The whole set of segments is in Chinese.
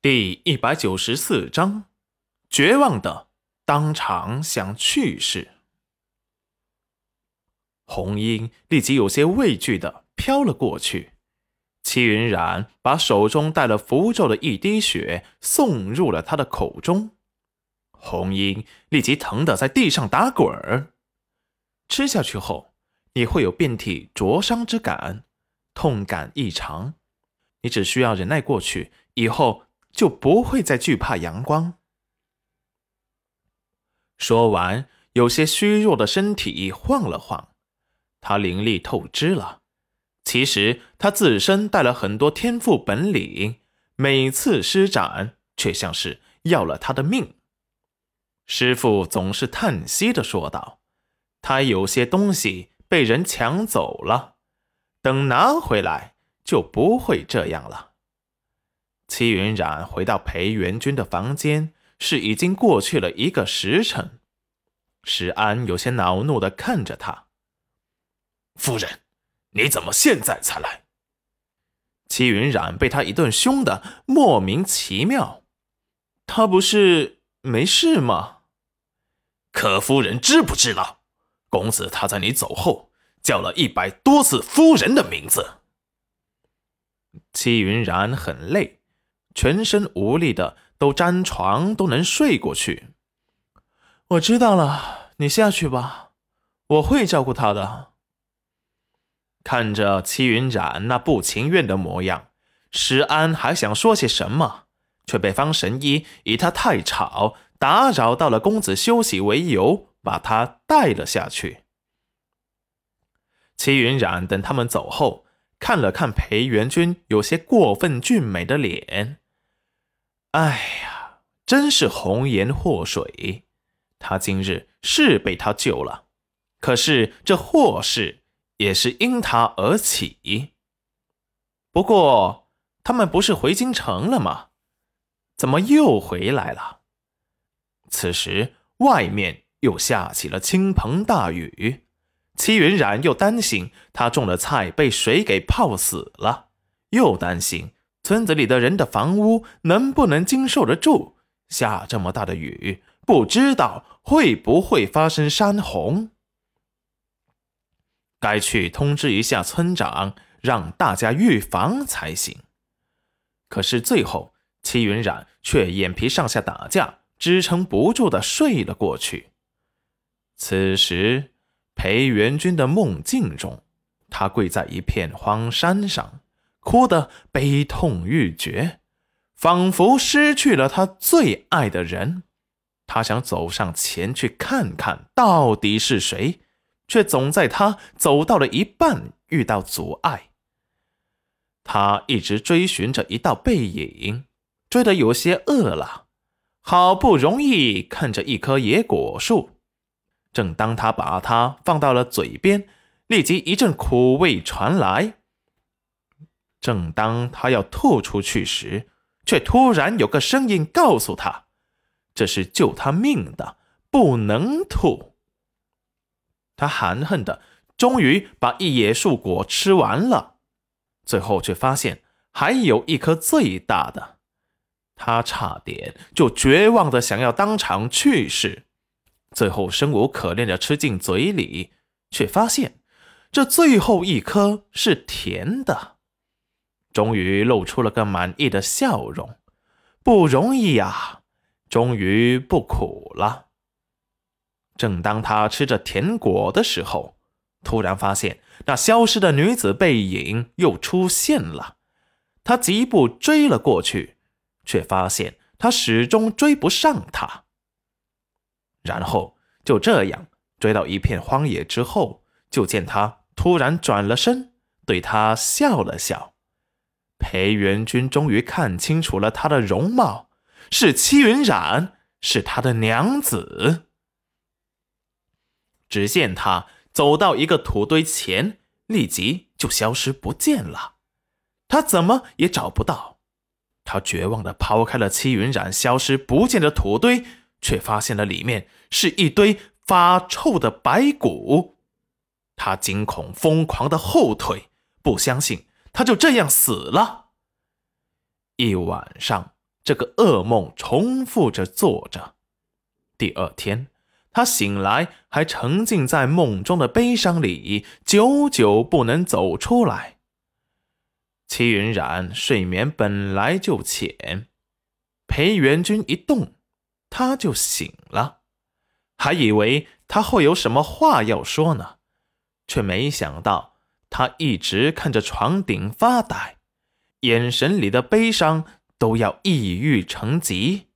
第一百九十四章，绝望的当场想去世。红英立即有些畏惧的飘了过去。戚云染把手中带了符咒的一滴血送入了他的口中，红英立即疼得在地上打滚儿。吃下去后，你会有遍体灼伤之感，痛感异常。你只需要忍耐过去，以后就不会再惧怕阳光。说完，有些虚弱的身体晃了晃，他灵力透支了。其实他自身带了很多天赋本领，每次施展却像是要了他的命。师傅总是叹息的说道：“他有些东西被人抢走了，等拿回来就不会这样了。”戚云染回到裴元君的房间，是已经过去了一个时辰。石安有些恼怒的看着他：“夫人。”你怎么现在才来？戚云染被他一顿凶的莫名其妙。他不是没事吗？可夫人知不知道，公子他在你走后叫了一百多次夫人的名字。戚云染很累，全身无力的，都沾床都能睡过去。我知道了，你下去吧，我会照顾他的。看着戚云染那不情愿的模样，石安还想说些什么，却被方神医以他太吵，打扰到了公子休息为由，把他带了下去。戚云染等他们走后，看了看裴元君有些过分俊美的脸，哎呀，真是红颜祸水！他今日是被他救了，可是这祸事……也是因他而起。不过，他们不是回京城了吗？怎么又回来了？此时外面又下起了倾盆大雨，戚云染又担心他种的菜被水给泡死了，又担心村子里的人的房屋能不能经受得住下这么大的雨，不知道会不会发生山洪。该去通知一下村长，让大家预防才行。可是最后，戚云染却眼皮上下打架，支撑不住的睡了过去。此时，裴元君的梦境中，他跪在一片荒山上，哭得悲痛欲绝，仿佛失去了他最爱的人。他想走上前去看看到底是谁。却总在他走到了一半遇到阻碍。他一直追寻着一道背影，追得有些饿了，好不容易看着一棵野果树。正当他把它放到了嘴边，立即一阵苦味传来。正当他要吐出去时，却突然有个声音告诉他：“这是救他命的，不能吐。”他含恨的，终于把一野树果吃完了，最后却发现还有一颗最大的，他差点就绝望的想要当场去世，最后生无可恋的吃进嘴里，却发现这最后一颗是甜的，终于露出了个满意的笑容，不容易呀，终于不苦了。正当他吃着甜果的时候，突然发现那消失的女子背影又出现了。他疾步追了过去，却发现他始终追不上她。然后就这样追到一片荒野之后，就见他突然转了身，对他笑了笑。裴元君终于看清楚了他的容貌，是戚云染，是他的娘子。只见他走到一个土堆前，立即就消失不见了。他怎么也找不到。他绝望的抛开了戚云染消失不见的土堆，却发现了里面是一堆发臭的白骨。他惊恐疯狂的后退，不相信他就这样死了。一晚上这个噩梦重复着做着。第二天，他醒来还沉浸在梦中的悲伤里，久久不能走出来。齐云冉睡眠本来就浅，裴元君一动，他就醒了，还以为他会有什么话要说呢，却没想到他一直看着床顶发呆，眼神里的悲伤都要抑郁成疾。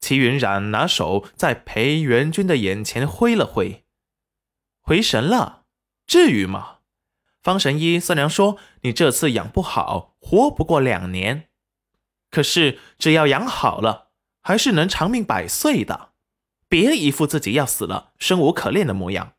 齐云冉拿手在裴元君的眼前挥了挥，回神了，至于吗？方神医虽然说你这次养不好，活不过两年，可是只要养好了，还是能长命百岁的。别一副自己要死了、生无可恋的模样。